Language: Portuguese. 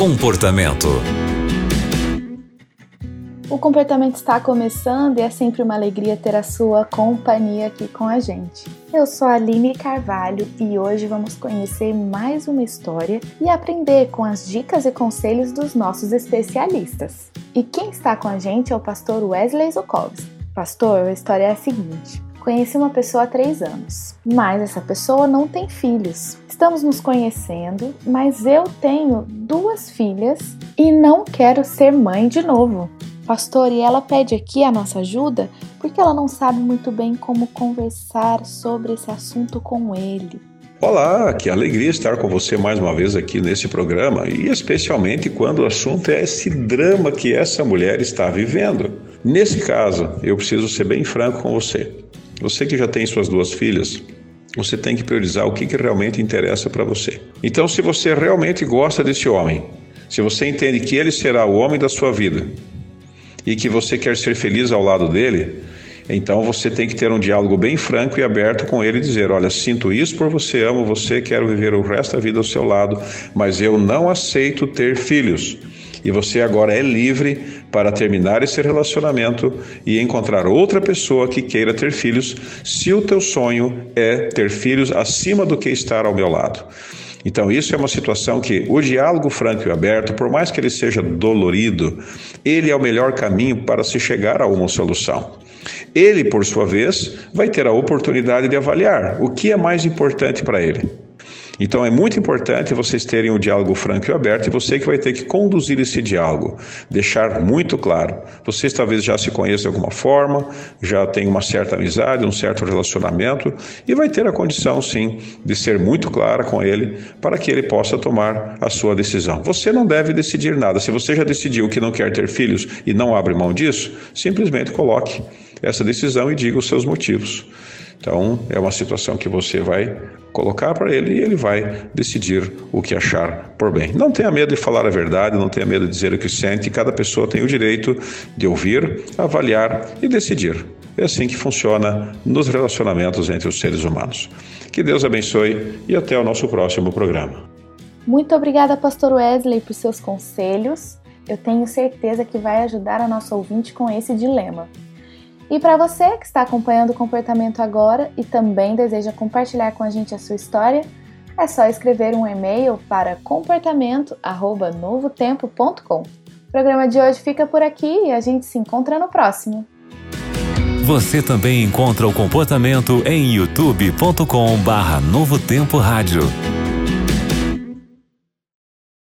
Comportamento. O comportamento está começando e é sempre uma alegria ter a sua companhia aqui com a gente. Eu sou a Aline Carvalho e hoje vamos conhecer mais uma história e aprender com as dicas e conselhos dos nossos especialistas. E quem está com a gente é o pastor Wesley Zukovski. Pastor, a história é a seguinte. Conheci uma pessoa há três anos, mas essa pessoa não tem filhos. Estamos nos conhecendo, mas eu tenho duas filhas e não quero ser mãe de novo. Pastor, e ela pede aqui a nossa ajuda porque ela não sabe muito bem como conversar sobre esse assunto com ele. Olá, que alegria estar com você mais uma vez aqui nesse programa e especialmente quando o assunto é esse drama que essa mulher está vivendo. Nesse caso, eu preciso ser bem franco com você. Você que já tem suas duas filhas, você tem que priorizar o que, que realmente interessa para você. Então, se você realmente gosta desse homem, se você entende que ele será o homem da sua vida e que você quer ser feliz ao lado dele, então você tem que ter um diálogo bem franco e aberto com ele e dizer: Olha, sinto isso por você, amo você, quero viver o resto da vida ao seu lado, mas eu não aceito ter filhos e você agora é livre para terminar esse relacionamento e encontrar outra pessoa que queira ter filhos, se o teu sonho é ter filhos acima do que estar ao meu lado. Então, isso é uma situação que o diálogo franco e aberto, por mais que ele seja dolorido, ele é o melhor caminho para se chegar a uma solução. Ele, por sua vez, vai ter a oportunidade de avaliar o que é mais importante para ele. Então é muito importante vocês terem o um diálogo franco e aberto e você que vai ter que conduzir esse diálogo, deixar muito claro. Vocês talvez já se conheçam de alguma forma, já têm uma certa amizade, um certo relacionamento e vai ter a condição sim de ser muito clara com ele para que ele possa tomar a sua decisão. Você não deve decidir nada. Se você já decidiu que não quer ter filhos e não abre mão disso, simplesmente coloque essa decisão e diga os seus motivos. Então, é uma situação que você vai colocar para ele e ele vai decidir o que achar por bem. Não tenha medo de falar a verdade, não tenha medo de dizer o que sente, cada pessoa tem o direito de ouvir, avaliar e decidir. É assim que funciona nos relacionamentos entre os seres humanos. Que Deus abençoe e até o nosso próximo programa. Muito obrigada, Pastor Wesley, por seus conselhos. Eu tenho certeza que vai ajudar a nossa ouvinte com esse dilema. E para você que está acompanhando o comportamento agora e também deseja compartilhar com a gente a sua história, é só escrever um e-mail para comportamento@novotempo.com. O programa de hoje fica por aqui e a gente se encontra no próximo. Você também encontra o comportamento em youtube.com/novotempo rádio.